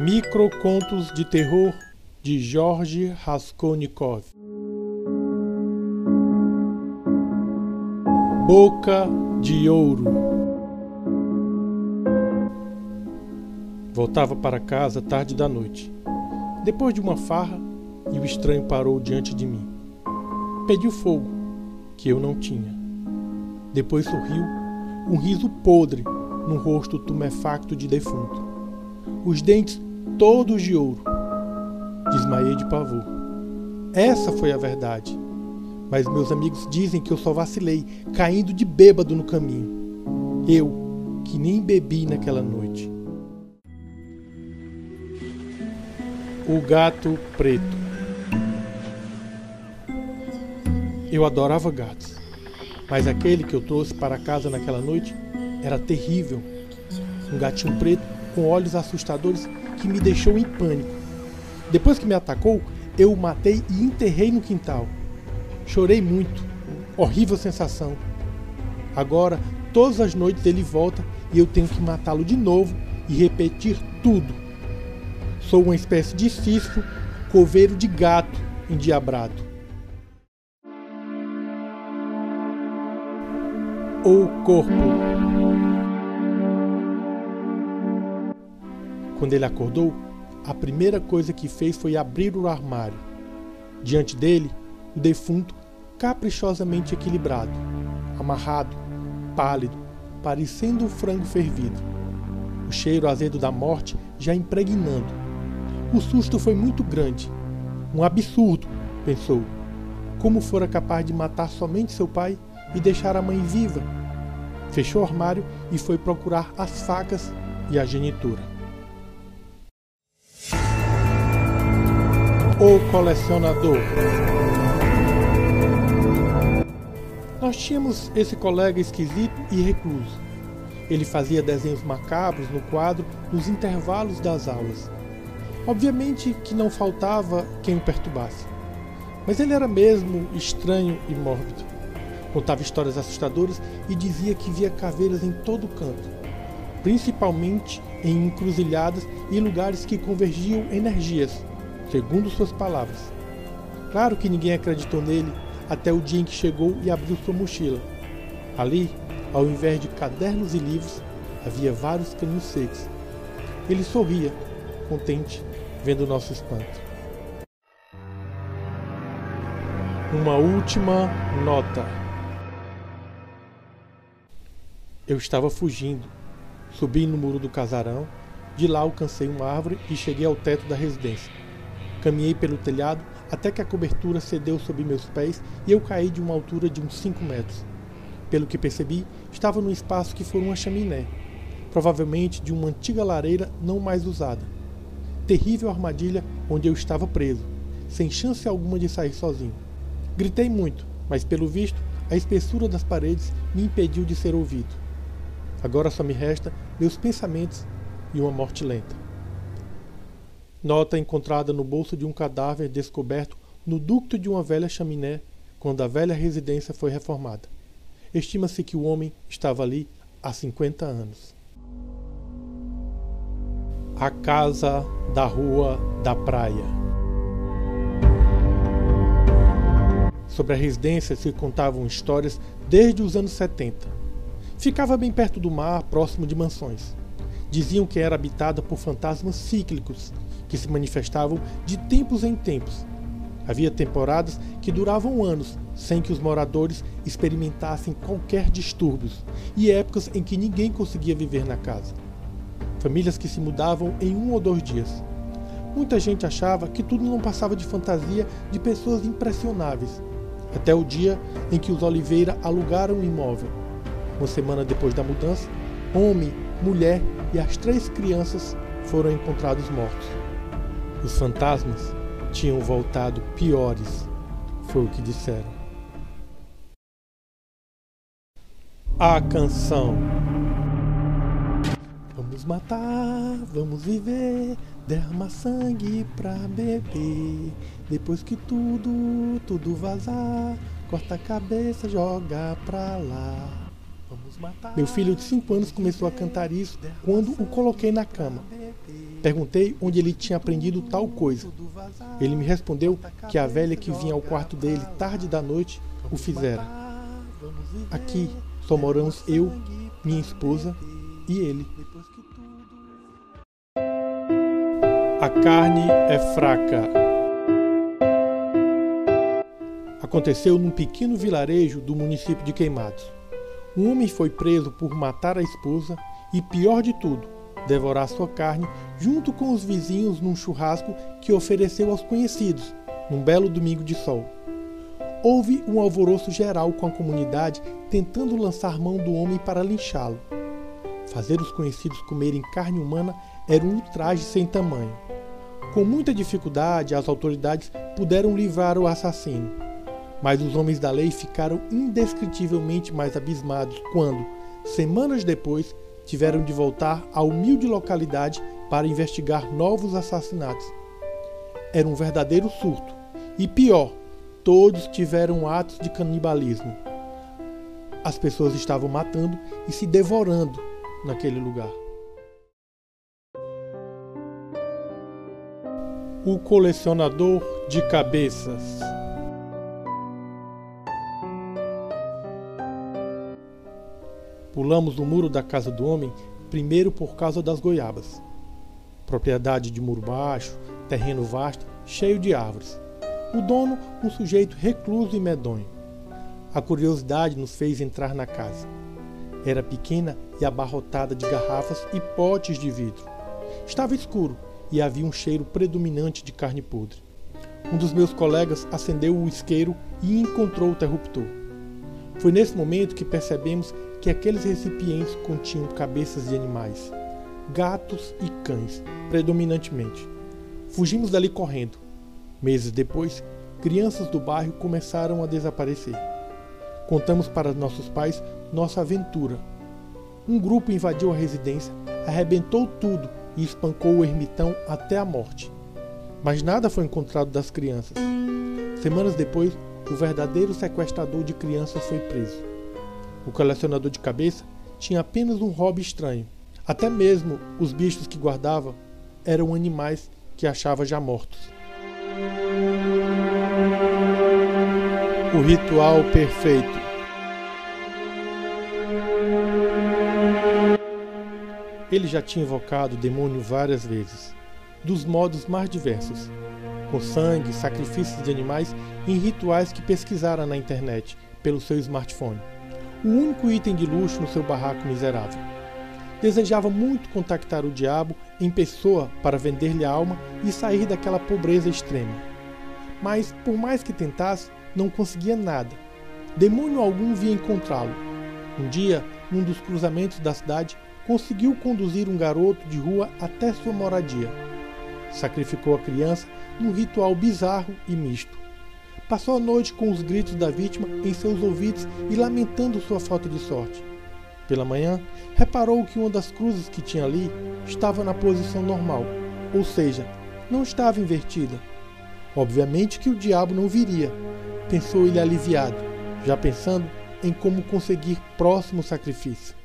Microcontos de terror de Jorge Raskolnikov. Boca de ouro. Voltava para casa tarde da noite. Depois de uma farra, e o estranho parou diante de mim. Pediu fogo, que eu não tinha. Depois sorriu, um riso podre no rosto tumefacto de defunto. Os dentes todos de ouro. Desmaiei de pavor. Essa foi a verdade. Mas meus amigos dizem que eu só vacilei, caindo de bêbado no caminho. Eu, que nem bebi naquela noite. O gato preto. Eu adorava gatos, mas aquele que eu trouxe para casa naquela noite era terrível. Um gatinho preto com olhos assustadores que me deixou em pânico. Depois que me atacou, eu o matei e enterrei no quintal. Chorei muito. Horrível sensação. Agora, todas as noites ele volta e eu tenho que matá-lo de novo e repetir tudo. Sou uma espécie de cisco, coveiro de gato endiabrado. O corpo. Quando ele acordou, a primeira coisa que fez foi abrir o armário. Diante dele, o defunto caprichosamente equilibrado, amarrado, pálido, parecendo um frango fervido. O cheiro azedo da morte já impregnando. O susto foi muito grande. Um absurdo, pensou. Como fora capaz de matar somente seu pai e deixar a mãe viva? Fechou o armário e foi procurar as facas e a genitura. O colecionador. Nós tínhamos esse colega esquisito e recluso. Ele fazia desenhos macabros no quadro nos intervalos das aulas. Obviamente que não faltava quem o perturbasse. Mas ele era mesmo estranho e mórbido. Contava histórias assustadoras e dizia que via caveiras em todo canto, principalmente em encruzilhadas e lugares que convergiam energias segundo suas palavras. Claro que ninguém acreditou nele até o dia em que chegou e abriu sua mochila. Ali, ao invés de cadernos e livros, havia vários caninhos secos. Ele sorria, contente, vendo nosso espanto. Uma última nota. Eu estava fugindo. Subi no muro do casarão, de lá alcancei uma árvore e cheguei ao teto da residência. Caminhei pelo telhado até que a cobertura cedeu sob meus pés e eu caí de uma altura de uns 5 metros. Pelo que percebi, estava num espaço que foi uma chaminé, provavelmente de uma antiga lareira não mais usada. Terrível armadilha onde eu estava preso, sem chance alguma de sair sozinho. Gritei muito, mas pelo visto, a espessura das paredes me impediu de ser ouvido. Agora só me resta meus pensamentos e uma morte lenta. Nota encontrada no bolso de um cadáver descoberto no ducto de uma velha chaminé quando a velha residência foi reformada. Estima-se que o homem estava ali há 50 anos. A casa da Rua da Praia. Sobre a residência se contavam histórias desde os anos 70. Ficava bem perto do mar, próximo de mansões. Diziam que era habitada por fantasmas cíclicos que se manifestavam de tempos em tempos. Havia temporadas que duravam anos sem que os moradores experimentassem qualquer distúrbios e épocas em que ninguém conseguia viver na casa. Famílias que se mudavam em um ou dois dias. Muita gente achava que tudo não passava de fantasia de pessoas impressionáveis, até o dia em que os Oliveira alugaram o um imóvel. Uma semana depois da mudança, homem, mulher e as três crianças foram encontrados mortos. Os fantasmas tinham voltado piores, foi o que disseram. A canção. Vamos matar, vamos viver, derrama sangue pra beber. Depois que tudo, tudo vazar, corta a cabeça, joga pra lá. Meu filho de 5 anos começou a cantar isso quando o coloquei na cama. Perguntei onde ele tinha aprendido tal coisa. Ele me respondeu que a velha que vinha ao quarto dele tarde da noite o fizera. Aqui só moramos eu, minha esposa e ele. A carne é fraca. Aconteceu num pequeno vilarejo do município de Queimados. Um homem foi preso por matar a esposa e, pior de tudo, devorar sua carne junto com os vizinhos num churrasco que ofereceu aos conhecidos, num belo domingo de sol. Houve um alvoroço geral com a comunidade tentando lançar mão do homem para linchá-lo. Fazer os conhecidos comerem carne humana era um ultraje sem tamanho. Com muita dificuldade, as autoridades puderam livrar o assassino. Mas os homens da lei ficaram indescritivelmente mais abismados quando, semanas depois, tiveram de voltar à humilde localidade para investigar novos assassinatos. Era um verdadeiro surto. E pior, todos tiveram atos de canibalismo. As pessoas estavam matando e se devorando naquele lugar. O colecionador de cabeças. Pulamos o muro da casa do homem, primeiro por causa das goiabas. Propriedade de muro baixo, terreno vasto, cheio de árvores. O dono, um sujeito recluso e medonho. A curiosidade nos fez entrar na casa. Era pequena e abarrotada de garrafas e potes de vidro. Estava escuro e havia um cheiro predominante de carne podre. Um dos meus colegas acendeu o isqueiro e encontrou o interruptor. Foi nesse momento que percebemos que aqueles recipientes continham cabeças de animais, gatos e cães, predominantemente. Fugimos dali correndo. Meses depois, crianças do bairro começaram a desaparecer. Contamos para nossos pais nossa aventura. Um grupo invadiu a residência, arrebentou tudo e espancou o ermitão até a morte. Mas nada foi encontrado das crianças. Semanas depois, o verdadeiro sequestrador de crianças foi preso. O colecionador de cabeça tinha apenas um hobby estranho. Até mesmo os bichos que guardava eram animais que achava já mortos. O ritual perfeito. Ele já tinha invocado o demônio várias vezes, dos modos mais diversos, com sangue, sacrifícios de animais e em rituais que pesquisara na internet pelo seu smartphone o único item de luxo no seu barraco miserável. Desejava muito contactar o diabo em pessoa para vender-lhe a alma e sair daquela pobreza extrema. Mas, por mais que tentasse, não conseguia nada. Demônio algum via encontrá-lo. Um dia, num dos cruzamentos da cidade, conseguiu conduzir um garoto de rua até sua moradia. Sacrificou a criança num ritual bizarro e misto. Passou a noite com os gritos da vítima em seus ouvidos e lamentando sua falta de sorte. Pela manhã, reparou que uma das cruzes que tinha ali estava na posição normal, ou seja, não estava invertida. Obviamente que o diabo não viria, pensou ele aliviado, já pensando em como conseguir próximo sacrifício.